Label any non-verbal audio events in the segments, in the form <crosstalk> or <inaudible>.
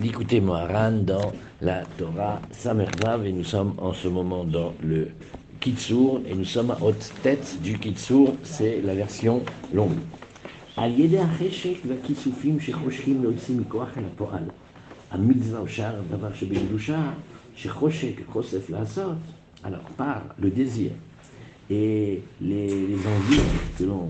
d'écouter Moharan dans la Torah Samervav et nous sommes en ce moment dans le Kitsur et nous sommes à haute tête du Kitsur, c'est la version longue. על ידי החשק והכיסופים שחושכים להוציא מכוח אל הפועל, המצווה או שאר דבר שבקדושה, שחושק חושף לעשות, alors par le désir et les, les envies que l'on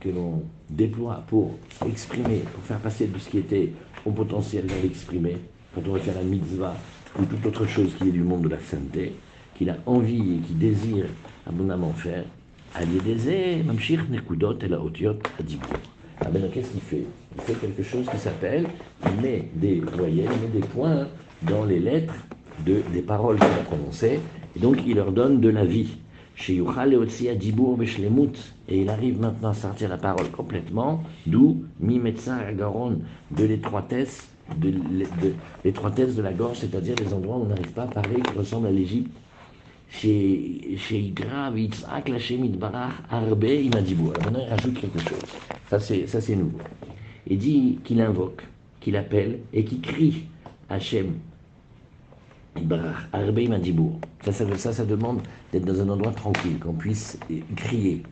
que l'on déploie pour exprimer, pour faire passer de ce qui était au potentiel vers l'exprimer, quand on va faire la mitzvah ou toute autre chose qui est du monde de la sainteté, qu'il a envie et qui désire abondamment faire, Mamshir Nekudot et la Otiot. Ah ben qu'est-ce qu'il fait? Il fait quelque chose qui s'appelle, il met des voyelles, il met des points dans les lettres de, des paroles qu'il a prononcées, et donc il leur donne de la vie. Et il arrive maintenant à sortir la parole complètement, d'où Mi Agaron, de l'étroitesse de, l'étroitesse de la gorge, c'est-à-dire les endroits où on n'arrive pas à parler, qui ressemblent à l'Égypte. Chez Gra, Yitzhak, Lachem, Idbarach, Arbe, Imadiboua. Maintenant, il rajoute quelque chose. Ça, c'est, ça, c'est nouveau. Il dit qu'il invoque, qu'il appelle et qu'il crie Hachem, Ça, ça, ça, demande d'être dans un endroit tranquille, qu'on puisse crier.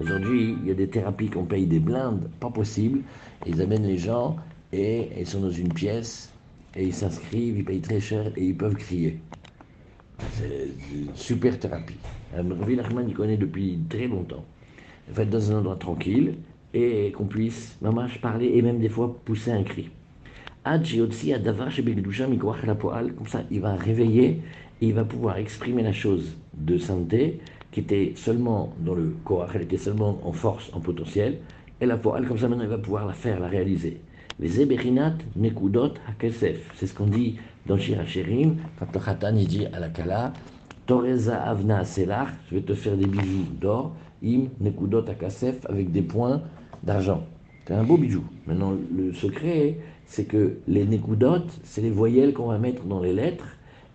Aujourd'hui, il y a des thérapies qu'on paye des blindes, pas possible. Ils amènent les gens et ils sont dans une pièce et ils s'inscrivent, ils payent très cher et ils peuvent crier. C'est une super thérapie. Rabbi Nachman, il connaît depuis très longtemps. En fait, dans un endroit tranquille et qu'on puisse, maman, parler et même des fois pousser un cri. Comme ça, il va réveiller et il va pouvoir exprimer la chose de santé qui était seulement dans le corps, elle était seulement en force, en potentiel, et la poal, comme ça maintenant il va pouvoir la faire, la réaliser. Les Eberinat Nekudot Hakesef. C'est ce qu'on dit dans Shirachirim, quand le Khatan il dit à la Kala, Toreza Avna Selach, je vais te faire des bijoux d'or, Im Nekudot Hakesef, avec des points d'argent. C'est un beau bijou. Maintenant, le secret, c'est que les Nekudot, c'est les voyelles qu'on va mettre dans les lettres,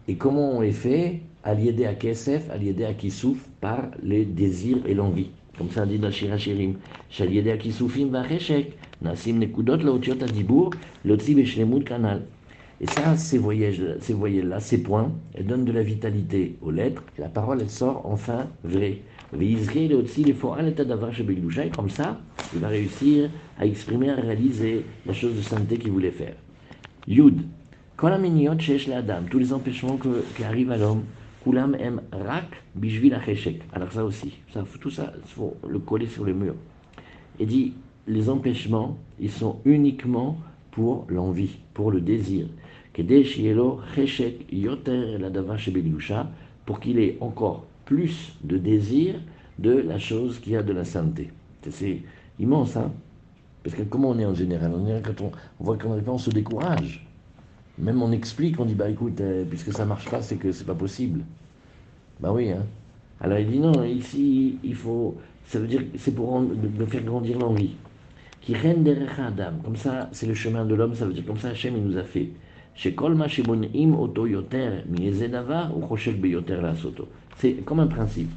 et comment on les fait? L'aider à Kesef, l'aider à Kisouf, par les désirs et l'envie. Comme ça dit dans Shirachirim. Shaliede à Kisoufim va Nasim Nekudot, Laotiot Adibur, Lotzi Beshlemut Kanal. Et ça, ces voyelles-là, ces points, elles donnent de la vitalité aux lettres. La parole, elle sort enfin vraie. Et comme ça, il va réussir à exprimer, à réaliser la chose de sainteté qu'il voulait faire. Yud. Tous les empêchements qui arrivent à l'homme, Kulam em rak bishvil Alors ça aussi, ça, tout ça, il faut le coller sur le mur. Et dit, les empêchements, ils sont uniquement pour l'envie, pour le désir. Pour qu'il ait encore plus de désir de la chose qui a de la sainteté. C'est immense, hein Parce que comment on est en général? On voit qu'on on se décourage. Même on explique, on dit, bah écoute, euh, puisque ça marche pas, c'est que c'est pas possible. Bah oui, hein. Alors il dit, non, ici, il faut, ça veut dire, c'est pour faire grandir l'envie. Qui Adam. Comme ça, c'est le chemin de l'homme, ça veut dire comme ça, Hachem, il nous a fait. C'est comme un principe.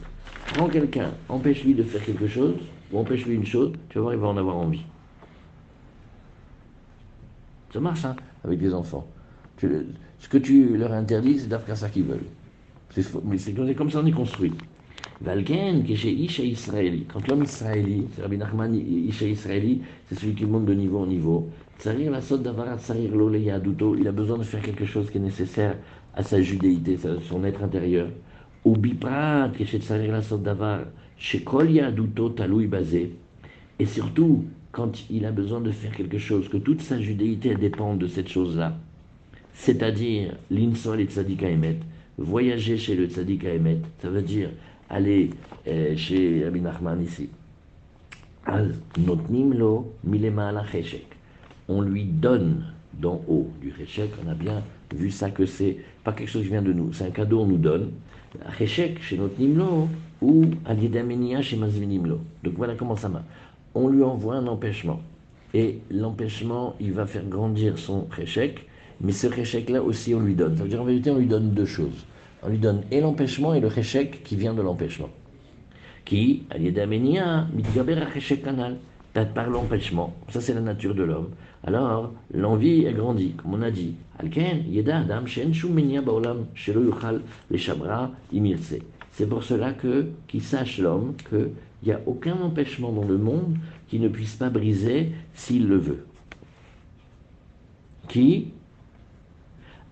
Prends quelqu'un, empêche-lui de faire quelque chose, ou empêche-lui une chose, tu vas voir, il va en avoir envie. Ça marche, hein, avec des enfants. ce que tu leur interdis, c'est faire ça qu'ils veulent. Mais c'est comme ça on est construit. Chez Isha Israéli. Quand l'homme israéli, c'est Rabbi Nachman, Isha Israéli, c'est celui qui monte de niveau en niveau. Tsarir la sot d'avarat, tsarir l'oleya duto, il a besoin de faire quelque chose qui est nécessaire à sa judéité, à son être intérieur. Ou biprat, chez tsarir la sot d'avar, chez yaduto taloui basé. Et surtout, quand il a besoin de faire quelque chose, que toute sa judéité dépend de cette chose-là. C'est-à-dire, l'insol et tzadika emet, voyager chez le tzadika emet, ça veut dire aller euh, chez Rabbi Nachman ici. On lui donne d'en haut du cheshek, on a bien vu ça que c'est pas quelque chose qui vient de nous, c'est un cadeau on nous donne. Cheshek chez notre nimlo ou Aliedamenia chez Mazvinimlo. Donc voilà comment ça marche. On lui envoie un empêchement. Et l'empêchement, il va faire grandir son cheshek, mais ce cheshek là aussi on lui donne. Ça veut dire en vérité on lui donne deux choses on lui donne et l'empêchement et le réchec qui vient de l'empêchement. Qui, canal, par l'empêchement, ça c'est la nature de l'homme, alors l'envie est grandie, comme on a dit. C'est pour cela que, qu'il sache l'homme qu'il n'y a aucun empêchement dans le monde qui ne puisse pas briser s'il le veut. Qui?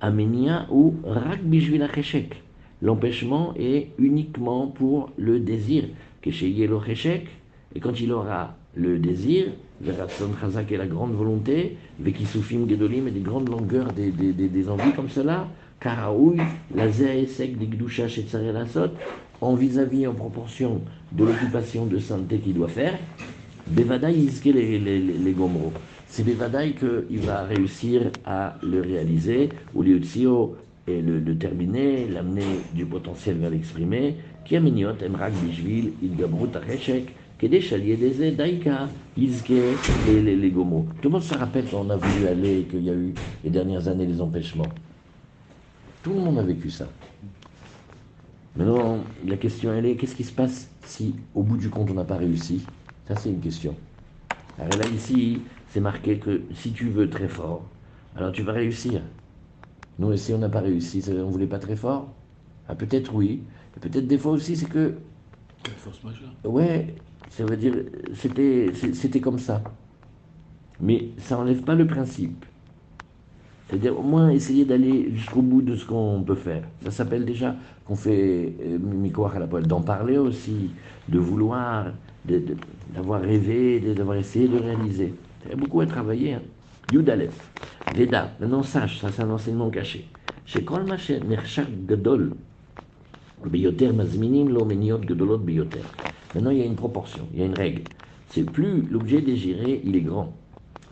Amenia ou rak acheshek. L'empêchement est uniquement pour le désir. Que chez Yelo et quand il aura le désir, Veratson Chazak et la grande volonté, Vekisufim Gedolim et des grandes longueurs des, des, des, envies comme cela, Karaoui, Lazer et Sek, des Gdusha chez Lasot, en vis-à-vis, en proportion de l'occupation de sainteté qu'il doit faire, Bevadaï Iske les, les, les, les Gomro. C'est Bevadaï qu'il va réussir à le réaliser, ou Liutzio et le, le terminer, l'amener du potentiel vers l'exprimer, a mignot, Emrak Bishvil, Idgabrut Acheshek, Kedesh Aliedeze, Daika, Izke et les, les Gomro. Tout le monde se rappelle quand on a voulu aller, qu'il y a eu les dernières années des empêchements. Tout le monde a vécu ça. Maintenant, la question elle est qu'est-ce qui se passe si, au bout du compte, on n'a pas réussi? Ça, c'est une question. Alors là, ici, c'est marqué que si tu veux très fort, alors tu vas réussir. Nous, ici, on n'a pas réussi, on ne voulait pas très fort ah, Peut-être oui. Peut-être des fois aussi, c'est que. Quelle force majeure Ouais, ça veut dire, c'était, c'était comme ça. Mais ça n'enlève pas le principe. C'est-à-dire au moins essayer d'aller jusqu'au bout de ce qu'on peut faire. Ça s'appelle déjà qu'on fait euh, à la poêle, d'en parler aussi, de vouloir, d'avoir rêvé, d'avoir essayé de réaliser. Il y a beaucoup à travailler. Hein. Veda, maintenant sache, ça c'est un enseignement caché. Chez Kol Nershak Gadol, Biyoter Mazminim, Lomeniot Gadolot Biyoter. Maintenant il y a une proportion, il y a une règle. C'est plus l'objet désiré, il est grand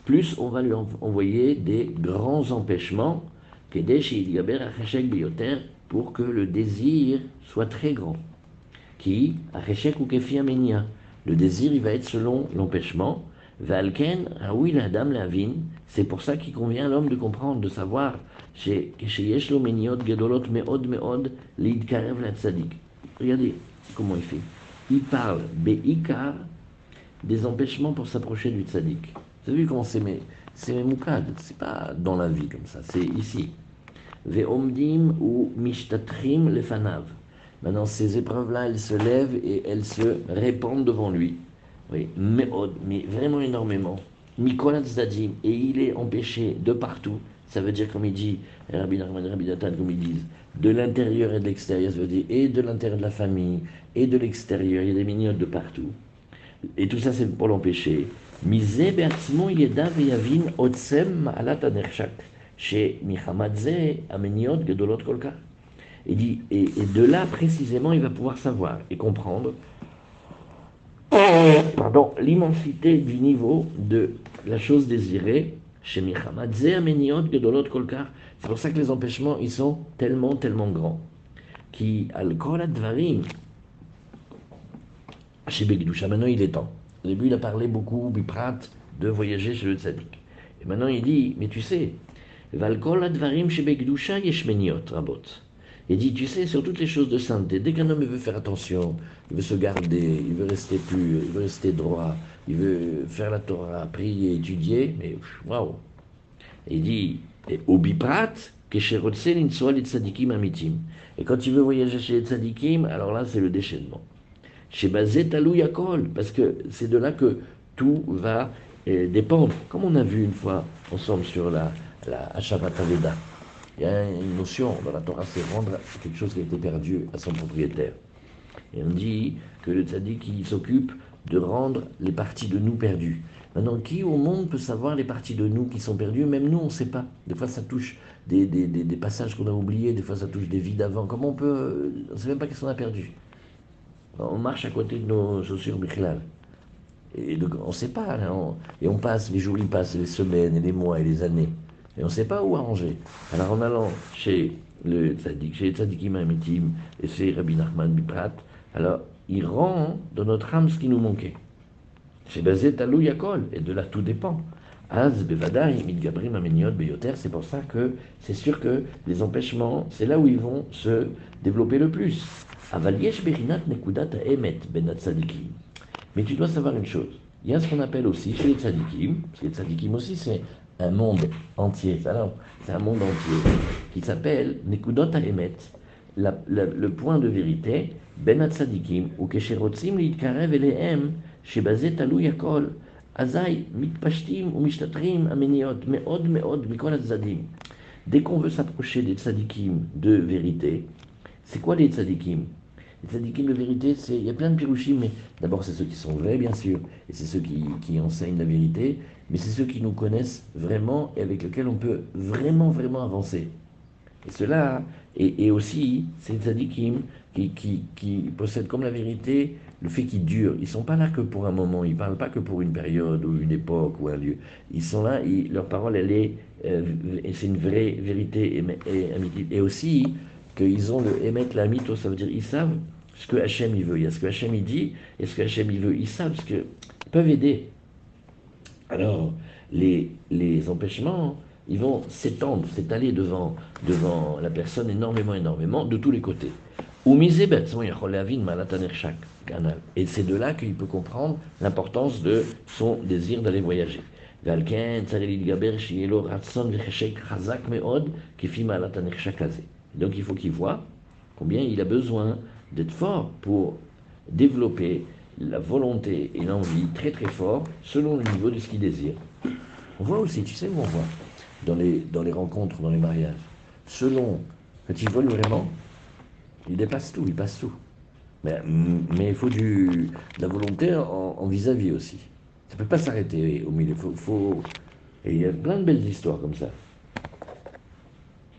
plus on va lui envoyer des grands empêchements pour que le désir soit très grand. Qui? Ou Le désir, il va être selon l'empêchement. Valken, ah oui, la dame la c'est pour ça qu'il convient à l'homme de comprendre, de savoir, Gedolot Meod Meod la Tzadik. Regardez comment il fait. Il parle, Beikar, des empêchements pour s'approcher du Tzadik. Vous avez vu comment c'est mes, c'est c'est pas dans la vie comme ça, c'est ici. Ve'omdim ou mishtatrim lefanav. Maintenant, ces épreuves-là, elles se lèvent et elles se répandent devant lui oui, oh, mais vraiment énormément. Et il est empêché de partout. Ça veut dire, comme il dit, Rabbi Narman, Rabbi Datan, comme ils disent, de l'intérieur et de l'extérieur, ça veut dire, et de l'intérieur de la famille, et de l'extérieur, il y a des mignottes de partout. Et tout ça, c'est pour l'empêcher. Mise Otsem chez Mihamadze, Ameniot, Gedolot Kolka. Il dit, et de là, précisément, il va pouvoir savoir et comprendre pardon, l'immensité du niveau de la chose désirée chez Kolkar. C'est pour ça que les empêchements, ils sont tellement, tellement grands. Qui, al chez Begdusha, maintenant il est temps. Au début, il a parlé beaucoup, Biprat, de voyager chez le tzaddik. Et maintenant, il dit, mais tu sais, Valkol advarim shebegdusha yeshmeniot rabot. Il dit, tu sais, sur toutes les choses de sainteté, dès qu'un homme veut faire attention, il veut se garder, il veut rester pur, il veut rester droit, il veut faire la Torah, prier, étudier, mais waouh. Il dit, au biprat, et quand il veut voyager chez les tzadikim, alors là, c'est le déchaînement. Chez Bazetalou Yakol, parce que c'est de là que tout va euh, dépendre. Comme on a vu une fois ensemble sur la, la il y a une notion dans la Torah, c'est rendre quelque chose qui a été perdu à son propriétaire. Et on dit que le tzaddik, s'occupe de rendre les parties de nous perdues. Maintenant, qui au monde peut savoir les parties de nous qui sont perdues? Même nous, on ne sait pas. Des fois, ça touche des, passages qu'on a oubliés, des fois, ça touche des vies d'avant. Comment on peut... On ne sait même pas qu'est-ce qu'on a perdu on marche à côté de nos chaussures Bichlal. Et on ne sait pas, hein, et on passe, les jours ils passent, les semaines, et les mois, et les années. Et on ne sait pas où arranger. Alors en allant chez le tzaddik, chez Tzadikim Amitim, et c'est Rabbi Nachman Biprat, alors il rend dans notre âme ce qui nous manquait. C'est basé à Yakol, et de là tout dépend. Az Midgabrim Ameniot Beyoter, c'est pour ça que c'est sûr que les empêchements, c'est là où ils vont se développer le plus. Ben Mais tu dois savoir une chose. Il y a ce qu'on appelle aussi chez les tzadikim, les tzadikim aussi c'est un monde entier, c'est un monde entier, qui s'appelle Nekudot le point de vérité, Ben Atzadikim, ou Kesherotzim Lidkarev Elehem, Shebazet Alou Yakol, Azai, Mitpashtim ou Mishtatrim Ameniot, Meod Meod, Mikol Atzadim. Dès qu'on veut s'approcher des tzadikim de vérité, c'est quoi les tzadikim? Les tzadikim de vérité, c'est il y a plein de pirouchim, mais d'abord c'est ceux qui sont vrais, bien sûr, et c'est ceux qui, enseignent la vérité, mais c'est ceux qui nous connaissent vraiment et avec lesquels on peut vraiment, vraiment avancer. Et cela, et, et aussi, ces tzadikim qui, qui, possèdent comme la vérité le fait qu'ils durent. Ils ne sont pas là que pour un moment, ils ne parlent pas que pour une période ou une époque ou un lieu. Ils sont là, leur parole, elle est, euh, c'est une vraie vérité et, aussi qu'ils ont le émettre la mytho, ça veut dire ils savent ce que Hachem il veut. Il y a ce que Hachem il dit et ce que Hachem il veut. Ils savent ce que ils peuvent aider. Alors les, les empêchements, ils vont s'étendre, s'étaler devant, devant la personne énormément, énormément, de tous les côtés. Ou et c'est de là qu'il peut comprendre l'importance de son désir d'aller voyager. Donc il faut qu'il voit combien il a besoin d'être fort pour développer la volonté et l'envie très très fort selon le niveau de ce qu'il désire. On voit aussi, tu sais où on voit dans les, dans les rencontres, dans les mariages, selon, quand ils veulent vraiment, il dépasse tout, il passe tout. Mais, il faut du, de la volonté en vis-à-vis aussi. Ça ne peut pas s'arrêter au milieu. Faut, faut... Et il y a plein de belles histoires comme ça.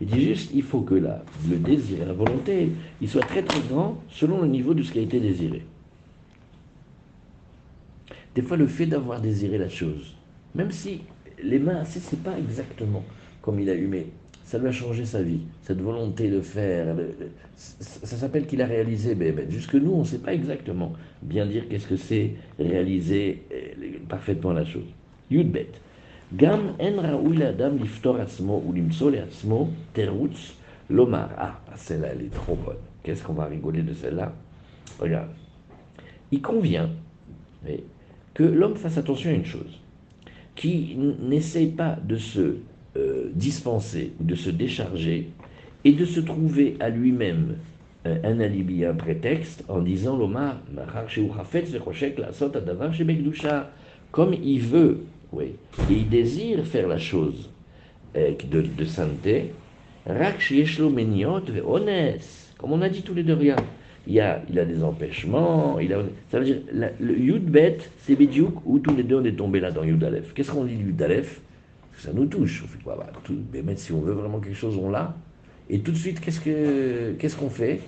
Il dit juste, il faut que la, le désir la volonté, il soit très très grand selon le niveau de ce qui a été désiré. Des fois, le fait d'avoir désiré la chose, même si les mains, c'est pas exactement comme il a eu, mais ça lui a changé sa vie. Cette volonté de faire, ça, s'appelle qu'il a réalisé. Mais, jusque nous, on ne sait pas exactement bien dire qu'est-ce que c'est réaliser euh, parfaitement la chose. Yudbet. Gam en raoui adam liftor atzmo ou limso atzmo terutz lomar. Ah, celle-là, elle est trop bonne. Qu'est-ce qu'on va rigoler de celle-là Regarde. Il convient que l'homme fasse attention à une chose, qui n'essaye pas de se euh, dispenser, de se décharger et de se trouver à lui-même euh, un alibi, un prétexte en disant l'Omar, comme il veut, oui, il désire faire la chose euh, de, de sainteté, comme on a dit tous les deux. Il, y a, il a des empêchements, il a, ça veut dire, le Yudbet, c'est Bidiouk, où tous les deux on est tombés là dans Yud Qu'est-ce qu'on dit Yud ça nous touche. On fait quoi? Bah, si on veut vraiment quelque chose, on l'a. Et tout de suite, qu'est-ce qu'on qu'est-ce qu'on fait?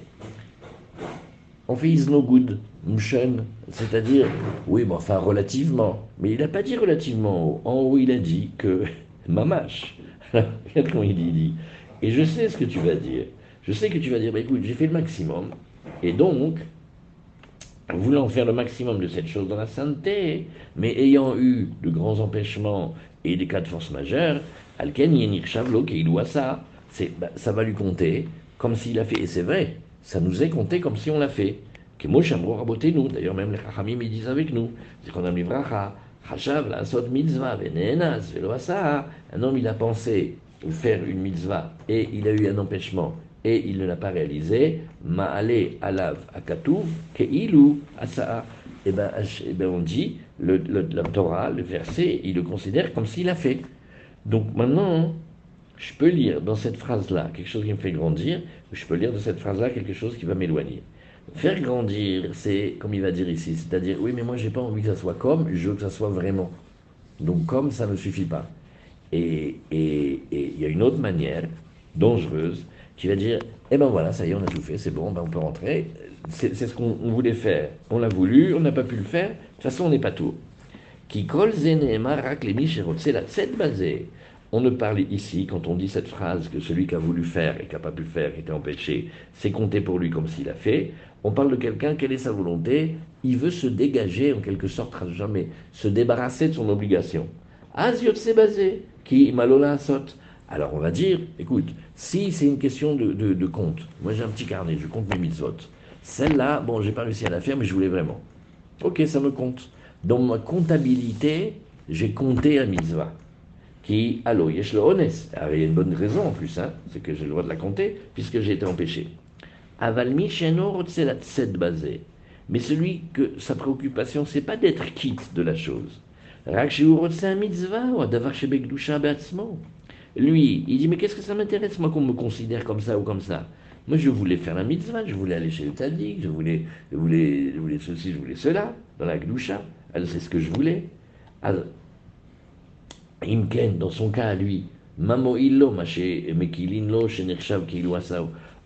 On fait is no good, mchen, c'est-à-dire, oui, mais enfin relativement. Mais il n'a pas dit relativement. En haut, il a dit que <laughs> mamache. <laughs> Regarde comment il dit. Et je sais ce que tu vas dire. Je sais que tu vas dire, bah, écoute, j'ai fait le maximum. Et donc, voulant faire le maximum de cette chose dans la sainteté, mais ayant eu de grands empêchements et des cas de force majeure, Alken Yenir Shavlo, qui doit ça, bah, ça va lui compter comme s'il a fait. Et c'est vrai, ça nous est compté comme si on l'a fait. Que nous, d'ailleurs même les Chachamim ils disent avec nous, c'est qu'on a mis Chachav, la mitzvah, venenas, Un homme il a pensé faire une mitzvah et il a eu un empêchement et il ne l'a pas réalisé, ma'ale alav asaa. Et ben, et ben on dit, le, la Torah, le verset, il le considère comme s'il a fait. Donc maintenant, je peux lire dans cette phrase-là quelque chose qui me fait grandir, ou je peux lire dans cette phrase-là quelque chose qui va m'éloigner. Faire grandir, c'est comme il va dire ici, c'est-à-dire, oui, mais moi j'ai pas envie que ça soit comme, je veux que ça soit vraiment. Donc comme, ça ne suffit pas. Et il et, y a une autre manière, dangereuse, qui va dire, eh ben voilà, ça y est, on a tout fait, c'est bon, ben on peut rentrer. C'est ce qu'on voulait faire. On l'a voulu, on n'a pas pu le faire. De toute façon, on n'est pas tout. Qui kol rak la basé. On ne parle ici, quand on dit cette phrase, que celui qui a voulu faire et qui n'a pas pu faire, qui était empêché, c'est compté pour lui comme s'il a fait. On parle de quelqu'un, quelle est sa volonté? Il veut se dégager, en quelque sorte, jamais, se débarrasser de son obligation. C'est basé, qui malola sot. Alors on va dire, écoute, si c'est une question de, compte, moi j'ai un petit carnet, je compte mes mitzvot. Celle-là, bon, j'ai pas réussi à la faire, mais je voulais vraiment. Ok, ça me compte. Dans ma comptabilité, j'ai compté un mitzvah. Qui, allo, yesh le honest. Ah, il y a une bonne raison en plus, hein, c'est que j'ai le droit de la compter, puisque j'ai été empêché. Avalmi basé. Mais celui que sa préoccupation, c'est pas d'être quitte de la chose. Lui, il dit, mais qu'est-ce que ça m'intéresse, moi, qu'on me considère comme ça ou comme ça? Moi, je voulais faire la mitzvah, je voulais aller chez le tzaddik, je voulais, je voulais, je voulais ceci, je voulais cela, dans la gdoucha. C'est ce que je voulais. Imken, dans son cas à lui, Mamo illo, lo,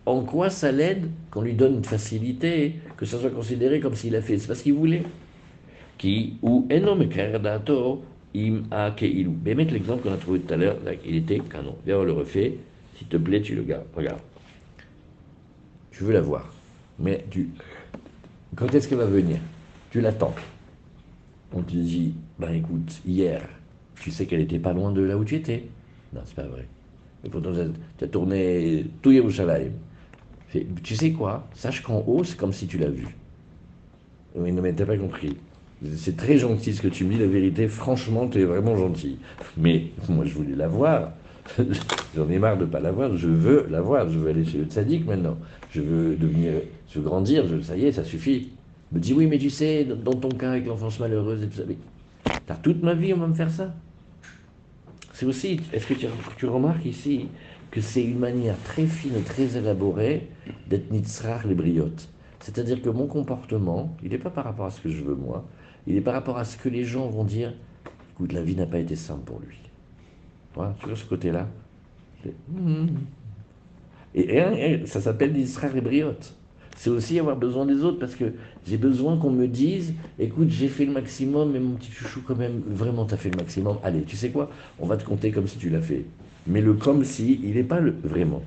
En quoi ça l'aide qu'on lui donne une facilité, que ça soit considéré comme s'il a fait C'est parce qu'il voulait. Qui, ou enom dato, Im a keilou. mettre l'exemple qu'on a trouvé tout à l'heure, il était canon. Viens, on le refait. S'il te plaît, tu le gardes. Regarde. Tu veux la voir. Mais tu. Quand est-ce qu'elle va venir? Tu l'attends. On te dit, ben écoute, hier, tu sais qu'elle était pas loin de là où tu étais. Non, c'est pas vrai. Et pourtant, tu as tourné tout Yerushalayim. Tu sais quoi? Sache qu'en haut, c'est comme si tu l'as vu. Oui, non, mais t'as pas compris. C'est très gentil ce que tu me dis, la vérité, franchement, tu es vraiment gentil. Mais moi, je voulais la voir. <laughs> J'en ai marre de ne pas la voir, je veux la voir, je veux aller chez le tzaddik maintenant. Je veux devenir, veux grandir, je, ça y est, ça suffit. me dit oui, mais tu sais, dans ton cas avec l'enfance malheureuse et tout ça, t'as toute ma vie, on va me faire ça. C'est aussi, est-ce que tu, remarques ici que c'est une manière très fine et très élaborée d'être nitzrach les briottes? C'est-à-dire que mon comportement, il n'est pas par rapport à ce que je veux moi, il est par rapport à ce que les gens vont dire, écoute, la vie n'a pas été simple pour lui. Voilà, tu vois ce côté-là? Hmm. et, ça s'appelle l'Israël et briotte. C'est aussi avoir besoin des autres parce que j'ai besoin qu'on me dise écoute, j'ai fait le maximum, mais mon petit chouchou, quand même, vraiment, tu as fait le maximum. Allez, tu sais quoi? On va te compter comme si tu l'as fait. Mais le comme si, il n'est pas le vraiment.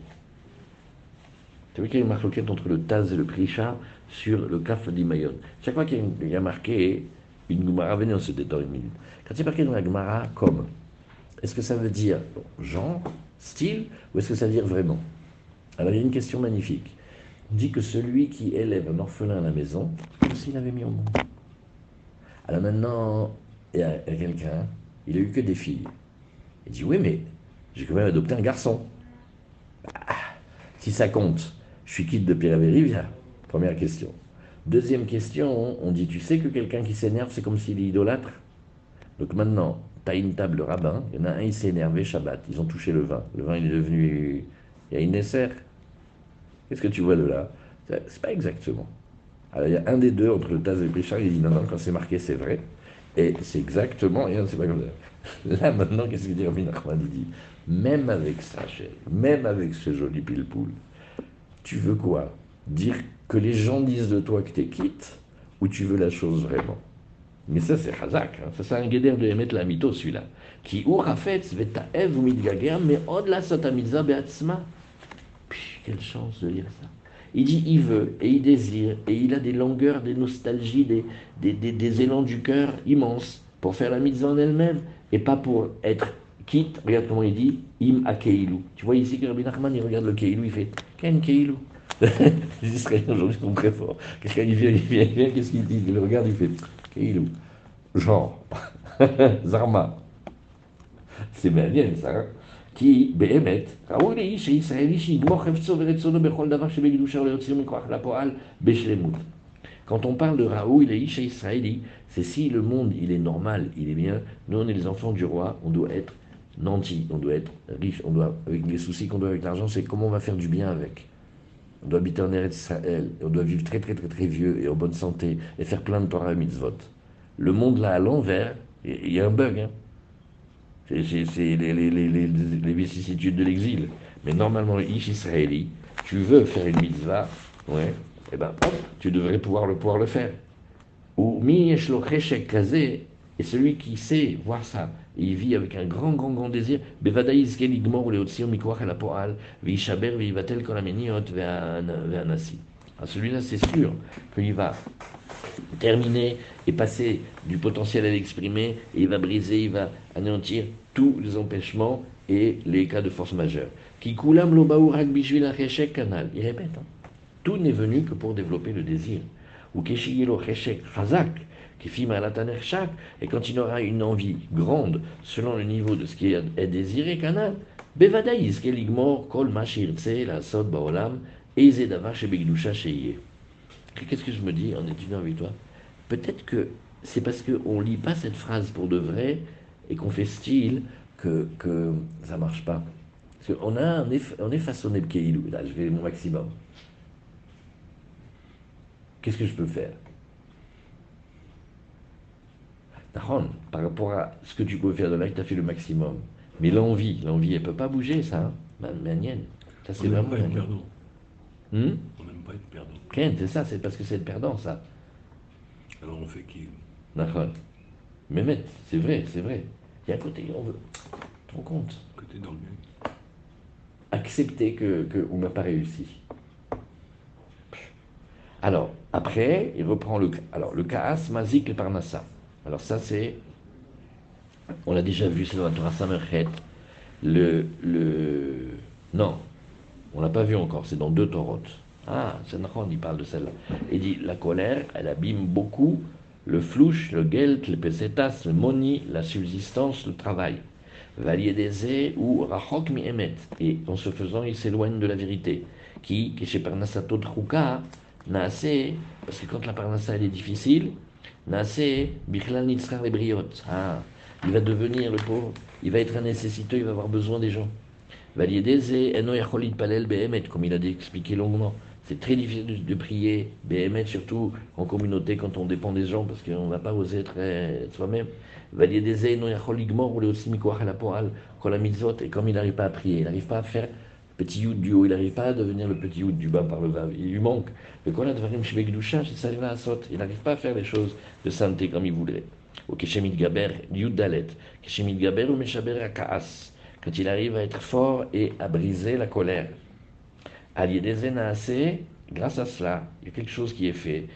Tu vois qu'il y a une marque entre le Taz et le Prisha sur le Kaf d'Imayon. Chaque fois qu'il y, a marqué une Gemara, venez, on se détend une minute. Quand il est marqué dans la Gemara comme, est-ce que ça veut dire genre, style, ou est-ce que ça veut dire vraiment? Alors il y a une question magnifique. On dit que celui qui élève un orphelin à la maison, c'est comme s'il l'avait mis au monde. Alors maintenant, il y a, quelqu'un, il a eu que des filles. Il dit oui, mais j'ai quand même adopté un garçon. Ah, si ça compte, je suis quitte de Pierre Vérivia. Première question. Deuxième question, on dit, tu sais que quelqu'un qui s'énerve, c'est comme s'il est idolâtre? Donc maintenant, tu as une table de rabbin, il y en a un, il s'est énervé, Shabbat, ils ont touché le vin. Le vin, il est devenu... Il y a une Nesser. Qu'est-ce que tu vois de là C'est pas exactement. Alors il y a un des deux, entre le Taz et le Prichard, il dit, non, non, quand c'est marqué, c'est vrai. Et c'est exactement, rien, c'est pas comme ça. <laughs> Là, maintenant, qu'est-ce qu'il dit Rabbi Nachman? Il dit, même avec ça, même avec ce joli pile-poule, tu veux quoi? Dire que les gens disent de toi que tu es quitte ou tu veux la chose vraiment? Mais ça, c'est Hazak. Hein. Ça, c'est un guédère de Emet la mytho, celui-là. Qui ou rafetz vetaev ou mitgager, mais od la sotamidza beatzma. Quelle chance de lire ça. Il dit il veut et il désire et il a des longueurs, des nostalgies, des, des, des, élans du cœur immenses pour faire la mitzvah en elle-même et pas pour être quitte. Regarde comment il dit im a keilu. Tu vois ici que Rabbi Nachman il regarde le keilu, il fait ken keilu. <laughs> les Israéliens aujourd'hui sont très forts. Quelqu'un il vient, il vient, il vient, qu'est-ce qu'il dit? Il le regarde, il fait Keilou. Genre, <laughs> Zarma. C'est bien ça. Hein? כי באמת ראוי לאיש הישראלי שיגמור חפצו ורצונו בכל דבר שבקדושה ולהוציא מכוח לפועל בשלמות. Quand on parle de Raoul et Isha Israéli, c'est si le monde il est normal, il est bien, nous on est les enfants du roi, on doit être nantis, on doit être riche, on doit, avec les soucis qu'on doit avec l'argent, c'est comment on va faire du bien avec. On doit habiter en Eretz Israël, on doit vivre très très très très vieux et en bonne santé, et faire plein de Torah et mitzvot. Le monde là à l'envers, il y a un bug. Hein. C'est les, les, les, les, vicissitudes de l'exil. Mais normalement, Ish Israéli, tu veux faire une mitzvah, ouais, et eh ben tu devrais pouvoir le, pouvoir le faire. Ou mi kazé, Et celui qui sait voir ça, et il vit avec un grand, grand, grand désir, Bevadaï Izkel Igmor ou Leotsir Mikoach El Apoal, Vishaber Vivatel Kolameniot Ve'anasi. Celui-là, c'est sûr qu'il va terminer et passer du potentiel à l'exprimer, et il va briser, il va anéantir tous les empêchements et les cas de force majeure. Kikulam Lobaourak Bishvil Kanal. Il répète, hein. tout n'est venu que pour développer le désir. Ou Keshigelo Cheshek Chazak, Shak, et quand il aura une envie grande, selon le niveau de ce qui est désiré, Canal, Bevadaïs, Keligmor, Kol Mashirtse, la Sod Baolam, Eze Davar Shebegdusha Sheye. Qu'est-ce que je me dis en étudiant avec toi? Peut-être que c'est parce qu'on ne lit pas cette phrase pour de vrai et qu'on fait style que, que ça ne marche pas. Parce qu'on a, on est, on est façonné de. Là, je vais mon maximum. Qu'est-ce que je peux faire? Par rapport à ce que tu peux faire de là, tu as fait le maximum. Mais l'envie, l'envie, elle ne peut pas bouger, ça. Hein Manienne. Ça, c'est vraiment. Pas. Hmm? on pas être perdant. c'est ça, c'est parce que c'est être perdant, ça. Alors on fait qui D'accord. Mais c'est vrai, c'est vrai. Il y a un côté, on veut. Tu te rends compte? Côté dans le Accepter que, que on n'a pas réussi. Alors, après, il reprend le, alors, le Kaas, Mazik et Parnassa. Alors ça c'est, on l'a déjà vu, c'est dans la Torah Samerchet, le, le, non, on l'a pas vu encore, c'est dans deux Torot. Ah, c'est on il parle de celle-là. Il dit, la colère, elle abîme beaucoup le flouche, le gelt, le pesetas, le moni, la subsistance, le travail. Valier des ou rachok mi emet. Et en se faisant, il s'éloigne de la vérité. Qui, qui chez Parnasato Truka, n'a assez, parce que quand la Parnassa elle est difficile, Nase, Bichlal Nitzrar les briottes. Ah, il va devenir le pauvre, il va être un nécessiteux, il va avoir besoin des gens. Valiedeze, Eno Palel Behemet, comme il a expliqué longuement. C'est très difficile de prier, Behemet, surtout en communauté quand on dépend des gens, parce qu'on ne va pas oser être soi-même. Ou le la mitzvot, et comme il n'arrive pas à prier, il n'arrive pas à faire petit youd du haut, il n'arrive pas à devenir le petit youd du bas par le bas, il lui manque. Le c'est à. Il n'arrive pas à faire les choses de santé comme il voudrait. Au keshemit gaber, dalet, keshemit gaber ou meshaber kaas. Quand il arrive à être fort et à briser la colère. Grâce à cela, il y a quelque chose qui est fait.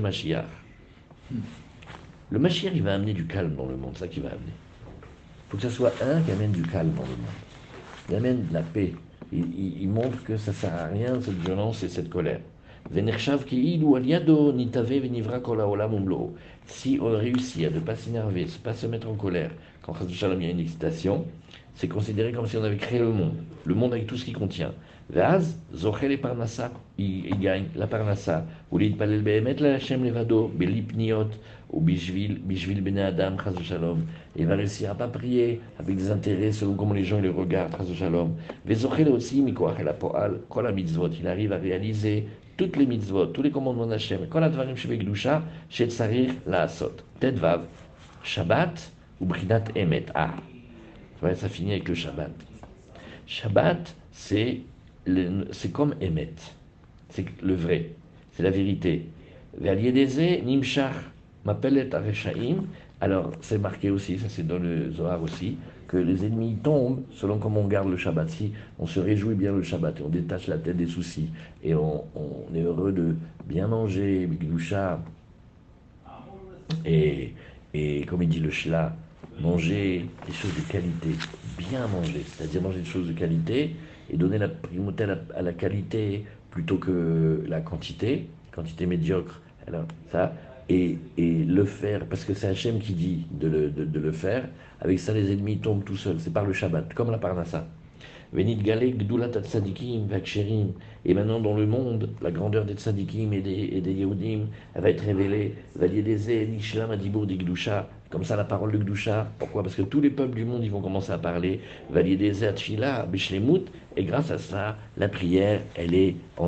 Mashiach. Le Mashiach, il va amener du calme dans le monde, ça qu'il va amener. Il faut que ce soit un qui amène du calme dans le monde il amène de la paix. Il, montre que ça ne sert à rien, cette violence et cette colère. Si on réussit à ne pas s'énerver, ne pas se mettre en colère, quand il y a une excitation, c'est considéré comme si on avait créé le monde, le monde avec tout ce qu'il contient. Vaz, Zochel et Parnassa, il, gagne la Parnassa. Ou l'Itpalel Behemet, la Hashem Levado, Belipniot, ou Bishvil, Bishvil Bene Adam, Chaz Shalom. Il va réussir à pas prier avec des intérêts selon comment les gens le regardent, Chaz Shalom. Vezochel aussi, Mikoach el Apoal, Kol mitzvot. Il arrive à réaliser toutes les mitzvot, tous les commandements d'Hachem. Kol Advarim Shevek Dusha, Shet Sarir, La Asot. Vav, Shabbat, ou Brinat Emet. Ah, ça finit avec le Shabbat. Shabbat, c'est comme Emet, c'est le vrai, c'est la vérité. Nimshach m'appelle. Alors, c'est marqué aussi, ça c'est dans le Zohar aussi, que les ennemis tombent selon comment on garde le Shabbat. Si on se réjouit bien le Shabbat et on détache la tête des soucis et on, est heureux de bien manger, et, et comme il dit le Shla, manger des choses de qualité, bien manger, c'est-à-dire manger des choses de qualité, et donner la primauté à la, qualité plutôt que la quantité, quantité médiocre, alors ça, et, et le faire, parce que c'est Hachem qui dit de le, de, le, faire, avec ça les ennemis tombent tout seuls, c'est par le Shabbat, comme la Parnassa. Venit Galek, Gdulat Tzadikim. Et maintenant, dans le monde, la grandeur des Tzadikim et des, et des Yehudim, va être révélée. Valiedeze, Nishlam, Adibur, Digdusha. Comme ça, la parole de Gdusha. Pourquoi? Parce que tous les peuples du monde, ils vont commencer à parler. Valiedeze, Atchila, Bishlemut. Et grâce à ça, la prière, elle est